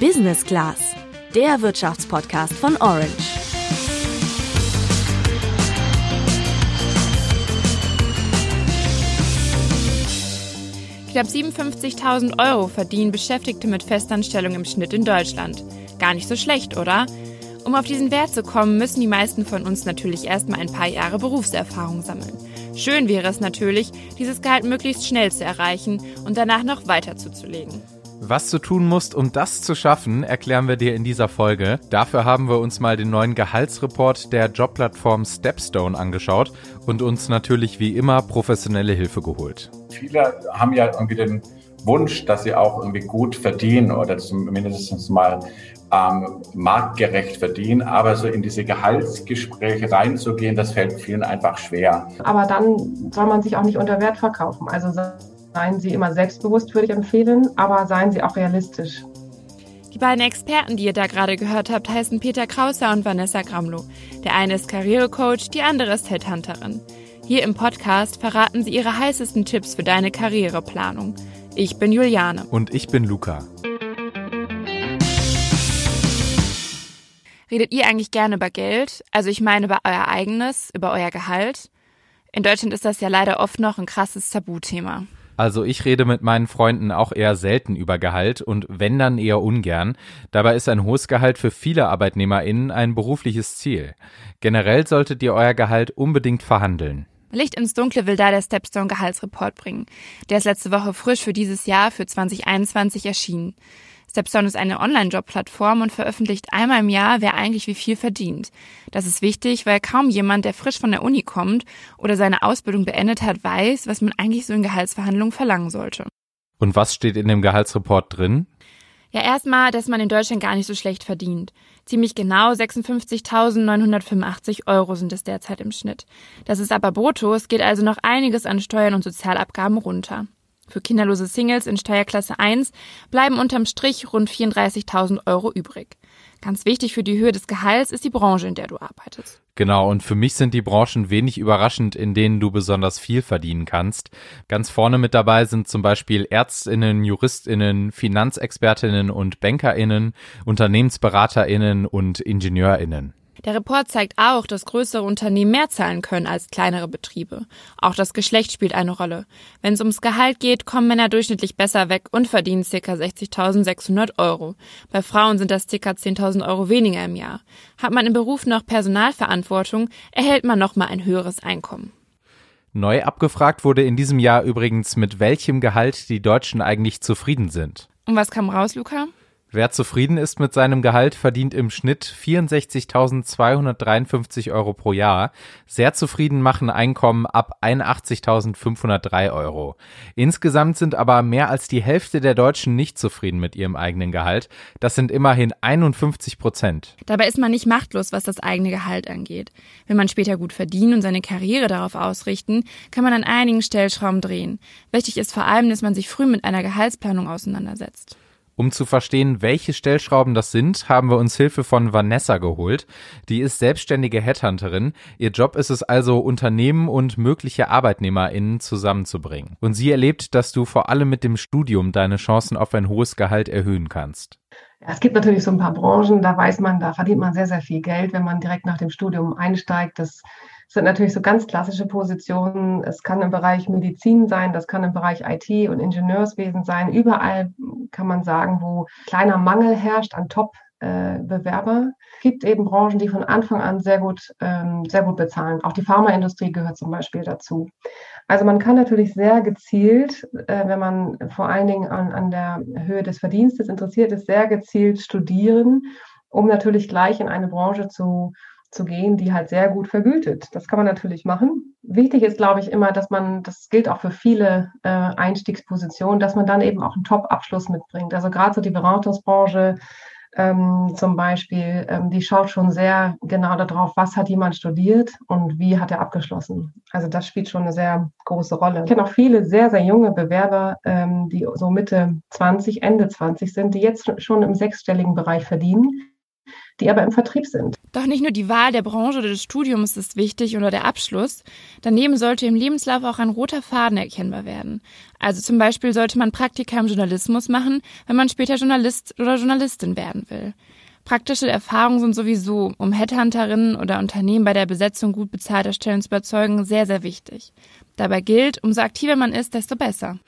Business Class, der Wirtschaftspodcast von Orange. Knapp 57.000 Euro verdienen Beschäftigte mit Festanstellung im Schnitt in Deutschland. Gar nicht so schlecht, oder? Um auf diesen Wert zu kommen, müssen die meisten von uns natürlich erstmal ein paar Jahre Berufserfahrung sammeln. Schön wäre es natürlich, dieses Gehalt möglichst schnell zu erreichen und danach noch weiter zuzulegen. Was du tun musst, um das zu schaffen, erklären wir dir in dieser Folge. Dafür haben wir uns mal den neuen Gehaltsreport der Jobplattform Stepstone angeschaut und uns natürlich wie immer professionelle Hilfe geholt. Viele haben ja irgendwie den Wunsch, dass sie auch irgendwie gut verdienen oder zumindest mal ähm, marktgerecht verdienen. Aber so in diese Gehaltsgespräche reinzugehen, das fällt vielen einfach schwer. Aber dann soll man sich auch nicht unter Wert verkaufen. Also seien Sie immer selbstbewusst, würde ich empfehlen, aber seien Sie auch realistisch. Die beiden Experten, die ihr da gerade gehört habt, heißen Peter Krauser und Vanessa Gramlow. Der eine ist Karrierecoach, die andere ist Headhunterin. Hier im Podcast verraten sie ihre heißesten Tipps für deine Karriereplanung. Ich bin Juliane. Und ich bin Luca. Redet ihr eigentlich gerne über Geld? Also ich meine über euer eigenes, über euer Gehalt? In Deutschland ist das ja leider oft noch ein krasses Tabuthema. Also ich rede mit meinen Freunden auch eher selten über Gehalt und wenn dann eher ungern. Dabei ist ein hohes Gehalt für viele ArbeitnehmerInnen ein berufliches Ziel. Generell solltet ihr euer Gehalt unbedingt verhandeln. Licht ins Dunkle will da der Stepstone Gehaltsreport bringen. Der ist letzte Woche frisch für dieses Jahr, für 2021 erschienen. Stepstone ist eine Online-Job-Plattform und veröffentlicht einmal im Jahr, wer eigentlich wie viel verdient. Das ist wichtig, weil kaum jemand, der frisch von der Uni kommt oder seine Ausbildung beendet hat, weiß, was man eigentlich so in Gehaltsverhandlungen verlangen sollte. Und was steht in dem Gehaltsreport drin? Ja, erstmal, dass man in Deutschland gar nicht so schlecht verdient. Ziemlich genau 56.985 Euro sind es derzeit im Schnitt. Das ist aber brutto, es geht also noch einiges an Steuern und Sozialabgaben runter. Für kinderlose Singles in Steuerklasse 1 bleiben unterm Strich rund 34.000 Euro übrig. Ganz wichtig für die Höhe des Gehalts ist die Branche, in der du arbeitest. Genau, und für mich sind die Branchen wenig überraschend, in denen du besonders viel verdienen kannst. Ganz vorne mit dabei sind zum Beispiel Ärztinnen, Juristinnen, Finanzexpertinnen und Bankerinnen, Unternehmensberaterinnen und Ingenieurinnen. Der Report zeigt auch, dass größere Unternehmen mehr zahlen können als kleinere Betriebe. Auch das Geschlecht spielt eine Rolle. Wenn es ums Gehalt geht, kommen Männer durchschnittlich besser weg und verdienen ca. 60.600 Euro. Bei Frauen sind das ca. 10.000 Euro weniger im Jahr. Hat man im Beruf noch Personalverantwortung, erhält man nochmal ein höheres Einkommen. Neu abgefragt wurde in diesem Jahr übrigens, mit welchem Gehalt die Deutschen eigentlich zufrieden sind. Und was kam raus, Luca? Wer zufrieden ist mit seinem Gehalt, verdient im Schnitt 64.253 Euro pro Jahr. Sehr zufrieden machen Einkommen ab 81.503 Euro. Insgesamt sind aber mehr als die Hälfte der Deutschen nicht zufrieden mit ihrem eigenen Gehalt. Das sind immerhin 51 Prozent. Dabei ist man nicht machtlos, was das eigene Gehalt angeht. Will man später gut verdienen und seine Karriere darauf ausrichten, kann man an einigen Stellschrauben drehen. Wichtig ist vor allem, dass man sich früh mit einer Gehaltsplanung auseinandersetzt. Um zu verstehen, welche Stellschrauben das sind, haben wir uns Hilfe von Vanessa geholt. Die ist selbstständige Headhunterin. Ihr Job ist es also, Unternehmen und mögliche ArbeitnehmerInnen zusammenzubringen. Und sie erlebt, dass du vor allem mit dem Studium deine Chancen auf ein hohes Gehalt erhöhen kannst. Es gibt natürlich so ein paar Branchen, da weiß man, da verdient man sehr, sehr viel Geld, wenn man direkt nach dem Studium einsteigt. Das sind natürlich so ganz klassische Positionen. Es kann im Bereich Medizin sein, das kann im Bereich IT und Ingenieurswesen sein. Überall kann man sagen, wo kleiner Mangel herrscht an Top-Bewerber. Es gibt eben Branchen, die von Anfang an sehr gut, ähm, sehr gut bezahlen. Auch die Pharmaindustrie gehört zum Beispiel dazu. Also man kann natürlich sehr gezielt, äh, wenn man vor allen Dingen an, an der Höhe des Verdienstes interessiert ist, sehr gezielt studieren, um natürlich gleich in eine Branche zu zu gehen, die halt sehr gut vergütet. Das kann man natürlich machen. Wichtig ist, glaube ich, immer, dass man, das gilt auch für viele äh, Einstiegspositionen, dass man dann eben auch einen Top-Abschluss mitbringt. Also gerade so die Beratungsbranche ähm, zum Beispiel, ähm, die schaut schon sehr genau darauf, was hat jemand studiert und wie hat er abgeschlossen. Also das spielt schon eine sehr große Rolle. Ich kenne auch viele sehr, sehr junge Bewerber, ähm, die so Mitte 20, Ende 20 sind, die jetzt schon im sechsstelligen Bereich verdienen die aber im Vertrieb sind. Doch nicht nur die Wahl der Branche oder des Studiums ist wichtig oder der Abschluss. Daneben sollte im Lebenslauf auch ein roter Faden erkennbar werden. Also zum Beispiel sollte man Praktika im Journalismus machen, wenn man später Journalist oder Journalistin werden will. Praktische Erfahrungen sind sowieso, um Headhunterinnen oder Unternehmen bei der Besetzung gut bezahlter Stellen zu überzeugen, sehr, sehr wichtig. Dabei gilt, umso aktiver man ist, desto besser.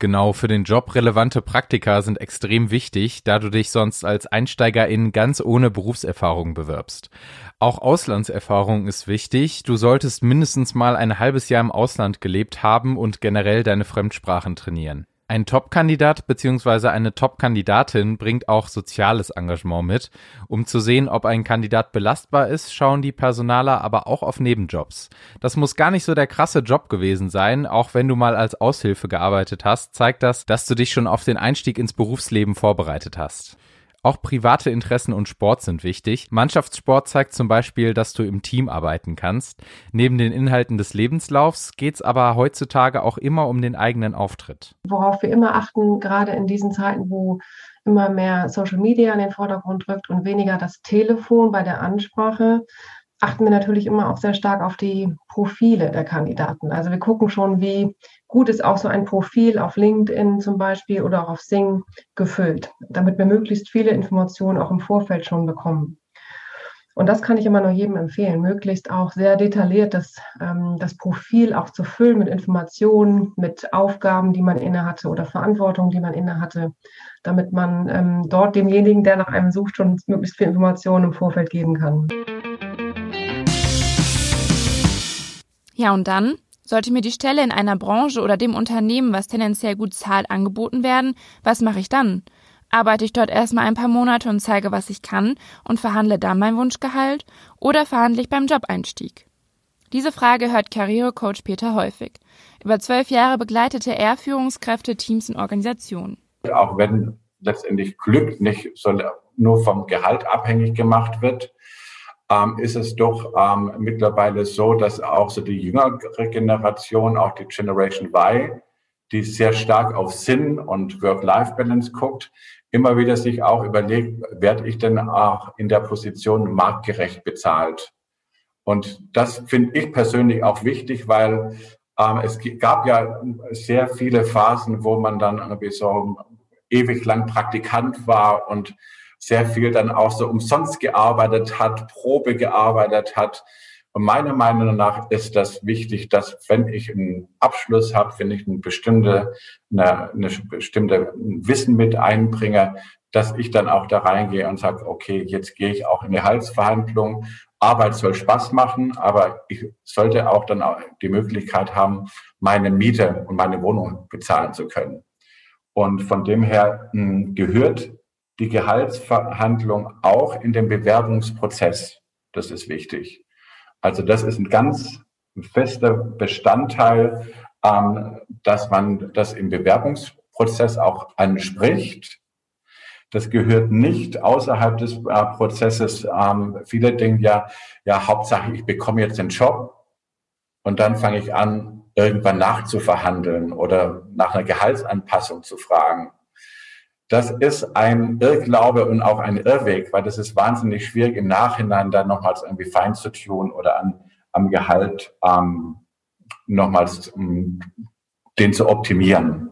Genau, für den Job relevante Praktika sind extrem wichtig, da du dich sonst als Einsteigerin ganz ohne Berufserfahrung bewirbst. Auch Auslandserfahrung ist wichtig. Du solltest mindestens mal ein halbes Jahr im Ausland gelebt haben und generell deine Fremdsprachen trainieren. Ein Top-Kandidat bzw. eine Top-Kandidatin bringt auch soziales Engagement mit. Um zu sehen, ob ein Kandidat belastbar ist, schauen die Personaler aber auch auf Nebenjobs. Das muss gar nicht so der krasse Job gewesen sein, auch wenn du mal als Aushilfe gearbeitet hast, zeigt das, dass du dich schon auf den Einstieg ins Berufsleben vorbereitet hast. Auch private Interessen und Sport sind wichtig. Mannschaftssport zeigt zum Beispiel, dass du im Team arbeiten kannst. Neben den Inhalten des Lebenslaufs geht es aber heutzutage auch immer um den eigenen Auftritt. Worauf wir immer achten, gerade in diesen Zeiten, wo immer mehr Social Media in den Vordergrund rückt und weniger das Telefon bei der Ansprache, achten wir natürlich immer auch sehr stark auf die Profile der Kandidaten. Also wir gucken schon, wie gut ist auch so ein Profil auf LinkedIn zum Beispiel oder auch auf Sing gefüllt, damit wir möglichst viele Informationen auch im Vorfeld schon bekommen. Und das kann ich immer nur jedem empfehlen, möglichst auch sehr detailliert das, ähm, das Profil auch zu füllen mit Informationen, mit Aufgaben, die man innehatte oder Verantwortung, die man innehatte, damit man ähm, dort demjenigen, der nach einem sucht, schon möglichst viel Informationen im Vorfeld geben kann. Ja, und dann? Sollte mir die Stelle in einer Branche oder dem Unternehmen, was tendenziell gut zahlt, angeboten werden, was mache ich dann? Arbeite ich dort erstmal ein paar Monate und zeige, was ich kann und verhandle dann mein Wunschgehalt oder verhandle ich beim Jobeinstieg? Diese Frage hört Karrierecoach Peter häufig. Über zwölf Jahre begleitete er Führungskräfte, Teams und Organisationen. Auch wenn letztendlich Glück nicht nur vom Gehalt abhängig gemacht wird, ähm, ist es doch ähm, mittlerweile so, dass auch so die jüngere Generation, auch die Generation Y, die sehr stark auf Sinn und Work-Life-Balance guckt, immer wieder sich auch überlegt, werde ich denn auch in der Position marktgerecht bezahlt? Und das finde ich persönlich auch wichtig, weil ähm, es gab ja sehr viele Phasen, wo man dann irgendwie so ewig lang Praktikant war und sehr viel dann auch so umsonst gearbeitet hat, Probe gearbeitet hat. Und meiner Meinung nach ist das wichtig, dass wenn ich einen Abschluss habe, wenn ich eine bestimmte, eine, eine bestimmte Wissen mit einbringe, dass ich dann auch da reingehe und sage, okay, jetzt gehe ich auch in die Halsverhandlung. Arbeit soll Spaß machen, aber ich sollte auch dann auch die Möglichkeit haben, meine Miete und meine Wohnung bezahlen zu können. Und von dem her hm, gehört die Gehaltsverhandlung auch in dem Bewerbungsprozess. Das ist wichtig. Also das ist ein ganz fester Bestandteil, ähm, dass man das im Bewerbungsprozess auch anspricht. Das gehört nicht außerhalb des äh, Prozesses. Ähm, viele denken ja, ja, Hauptsache, ich bekomme jetzt den Job und dann fange ich an, irgendwann nachzuverhandeln oder nach einer Gehaltsanpassung zu fragen. Das ist ein Irrglaube und auch ein Irrweg, weil das ist wahnsinnig schwierig im Nachhinein dann nochmals irgendwie fein zu tun oder an, am Gehalt ähm, nochmals um, den zu optimieren.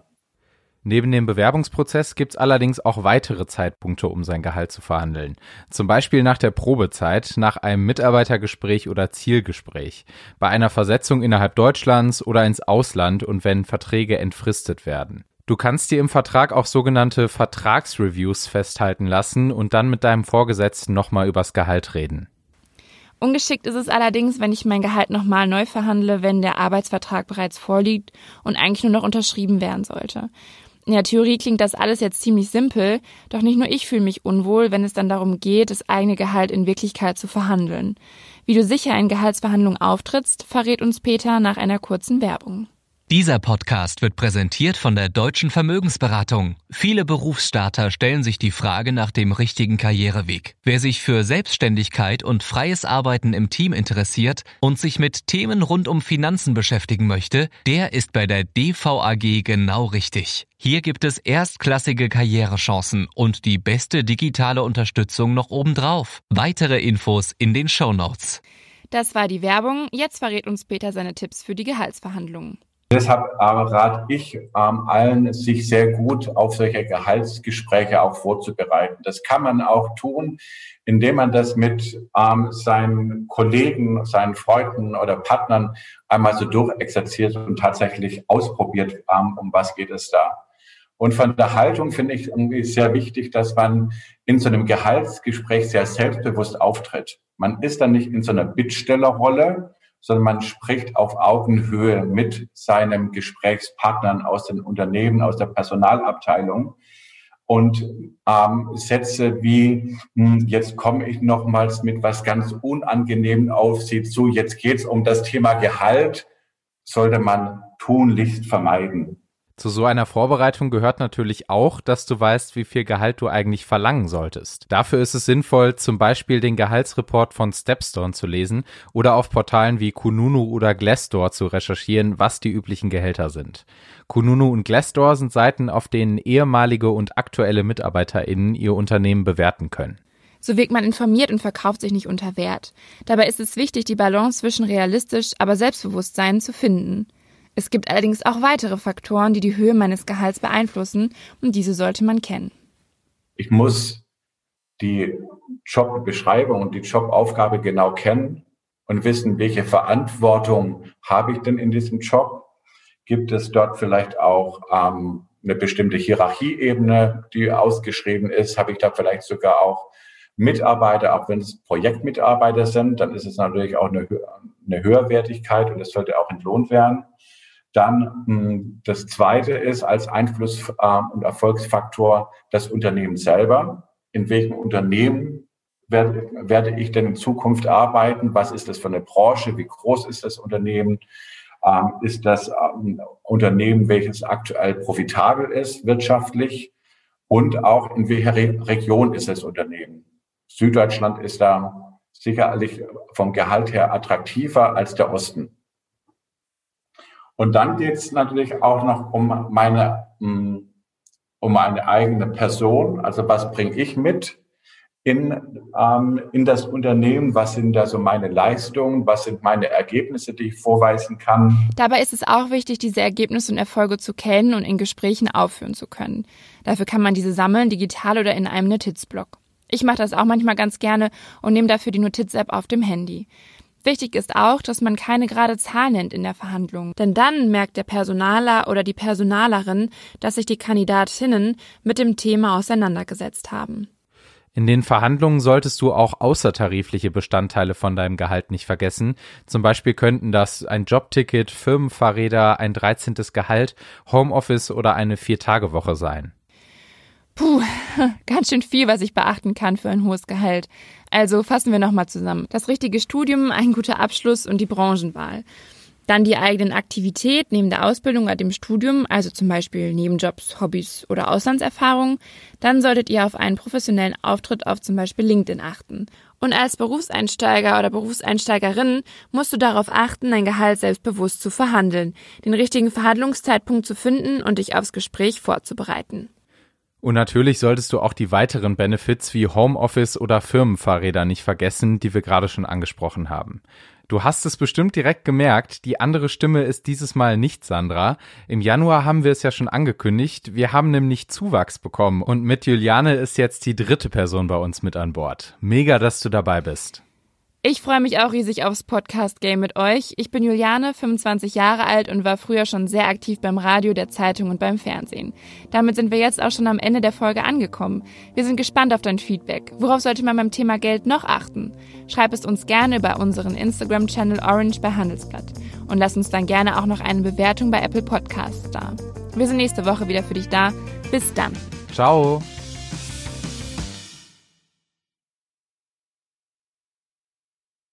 Neben dem Bewerbungsprozess gibt es allerdings auch weitere Zeitpunkte, um sein Gehalt zu verhandeln. Zum Beispiel nach der Probezeit, nach einem Mitarbeitergespräch oder Zielgespräch, bei einer Versetzung innerhalb Deutschlands oder ins Ausland und wenn Verträge entfristet werden. Du kannst dir im Vertrag auch sogenannte Vertragsreviews festhalten lassen und dann mit deinem Vorgesetzten nochmal übers Gehalt reden. Ungeschickt ist es allerdings, wenn ich mein Gehalt nochmal neu verhandle, wenn der Arbeitsvertrag bereits vorliegt und eigentlich nur noch unterschrieben werden sollte. In der Theorie klingt das alles jetzt ziemlich simpel, doch nicht nur ich fühle mich unwohl, wenn es dann darum geht, das eigene Gehalt in Wirklichkeit zu verhandeln. Wie du sicher in Gehaltsverhandlungen auftrittst, verrät uns Peter nach einer kurzen Werbung. Dieser Podcast wird präsentiert von der Deutschen Vermögensberatung. Viele Berufsstarter stellen sich die Frage nach dem richtigen Karriereweg. Wer sich für Selbstständigkeit und freies Arbeiten im Team interessiert und sich mit Themen rund um Finanzen beschäftigen möchte, der ist bei der DVAG genau richtig. Hier gibt es erstklassige Karrierechancen und die beste digitale Unterstützung noch obendrauf. Weitere Infos in den Show Notes. Das war die Werbung. Jetzt verrät uns Peter seine Tipps für die Gehaltsverhandlungen. Deshalb rate ich ähm, allen, sich sehr gut auf solche Gehaltsgespräche auch vorzubereiten. Das kann man auch tun, indem man das mit ähm, seinen Kollegen, seinen Freunden oder Partnern einmal so durchexerziert und tatsächlich ausprobiert, ähm, um was geht es da. Und von der Haltung finde ich irgendwie sehr wichtig, dass man in so einem Gehaltsgespräch sehr selbstbewusst auftritt. Man ist dann nicht in so einer Bittstellerrolle, sondern man spricht auf Augenhöhe mit seinem Gesprächspartnern aus den Unternehmen, aus der Personalabteilung. Und ähm, Sätze wie, hm, jetzt komme ich nochmals mit was ganz Unangenehm auf Sie zu, jetzt geht es um das Thema Gehalt, sollte man tunlichst vermeiden. Zu so einer Vorbereitung gehört natürlich auch, dass du weißt, wie viel Gehalt du eigentlich verlangen solltest. Dafür ist es sinnvoll, zum Beispiel den Gehaltsreport von Stepstone zu lesen oder auf Portalen wie Kununu oder Glassdoor zu recherchieren, was die üblichen Gehälter sind. Kununu und Glassdoor sind Seiten, auf denen ehemalige und aktuelle MitarbeiterInnen ihr Unternehmen bewerten können. So wirkt man informiert und verkauft sich nicht unter Wert. Dabei ist es wichtig, die Balance zwischen realistisch, aber Selbstbewusstsein zu finden. Es gibt allerdings auch weitere Faktoren, die die Höhe meines Gehalts beeinflussen und diese sollte man kennen. Ich muss die Jobbeschreibung und die Jobaufgabe genau kennen und wissen, welche Verantwortung habe ich denn in diesem Job? Gibt es dort vielleicht auch ähm, eine bestimmte Hierarchieebene, die ausgeschrieben ist? Habe ich da vielleicht sogar auch Mitarbeiter, auch wenn es Projektmitarbeiter sind, dann ist es natürlich auch eine, eine Höherwertigkeit und es sollte auch entlohnt werden. Dann hm, das Zweite ist als Einfluss- äh, und Erfolgsfaktor das Unternehmen selber. In welchem Unternehmen werde, werde ich denn in Zukunft arbeiten? Was ist das für eine Branche? Wie groß ist das Unternehmen? Ähm, ist das ein ähm, Unternehmen, welches aktuell profitabel ist wirtschaftlich? Und auch in welcher Re Region ist das Unternehmen? Süddeutschland ist da sicherlich vom Gehalt her attraktiver als der Osten. Und dann geht es natürlich auch noch um meine, mm, um meine eigene Person. Also was bringe ich mit in, ähm, in das Unternehmen? Was sind da so meine Leistungen? Was sind meine Ergebnisse, die ich vorweisen kann? Dabei ist es auch wichtig, diese Ergebnisse und Erfolge zu kennen und in Gesprächen aufführen zu können. Dafür kann man diese sammeln, digital oder in einem Notizblock. Ich mache das auch manchmal ganz gerne und nehme dafür die Notiz-App auf dem Handy. Wichtig ist auch, dass man keine gerade Zahl nennt in der Verhandlung, denn dann merkt der Personaler oder die Personalerin, dass sich die Kandidatinnen mit dem Thema auseinandergesetzt haben. In den Verhandlungen solltest du auch außertarifliche Bestandteile von deinem Gehalt nicht vergessen. Zum Beispiel könnten das ein Jobticket, Firmenfahrräder, ein 13. Gehalt, Homeoffice oder eine Vier-Tage-Woche sein. Puh, ganz schön viel, was ich beachten kann für ein hohes Gehalt. Also fassen wir nochmal zusammen. Das richtige Studium, ein guter Abschluss und die Branchenwahl. Dann die eigenen Aktivität neben der Ausbildung oder dem Studium, also zum Beispiel Nebenjobs, Hobbys oder Auslandserfahrungen. Dann solltet ihr auf einen professionellen Auftritt auf zum Beispiel LinkedIn achten. Und als Berufseinsteiger oder Berufseinsteigerin musst du darauf achten, dein Gehalt selbstbewusst zu verhandeln, den richtigen Verhandlungszeitpunkt zu finden und dich aufs Gespräch vorzubereiten. Und natürlich solltest du auch die weiteren Benefits wie Homeoffice oder Firmenfahrräder nicht vergessen, die wir gerade schon angesprochen haben. Du hast es bestimmt direkt gemerkt, die andere Stimme ist dieses Mal nicht Sandra. Im Januar haben wir es ja schon angekündigt, wir haben nämlich Zuwachs bekommen und mit Juliane ist jetzt die dritte Person bei uns mit an Bord. Mega, dass du dabei bist. Ich freue mich auch riesig aufs Podcast-Game mit euch. Ich bin Juliane, 25 Jahre alt und war früher schon sehr aktiv beim Radio, der Zeitung und beim Fernsehen. Damit sind wir jetzt auch schon am Ende der Folge angekommen. Wir sind gespannt auf dein Feedback. Worauf sollte man beim Thema Geld noch achten? Schreib es uns gerne über unseren Instagram-Channel Orange bei Handelsblatt. Und lass uns dann gerne auch noch eine Bewertung bei Apple Podcasts da. Wir sind nächste Woche wieder für dich da. Bis dann. Ciao.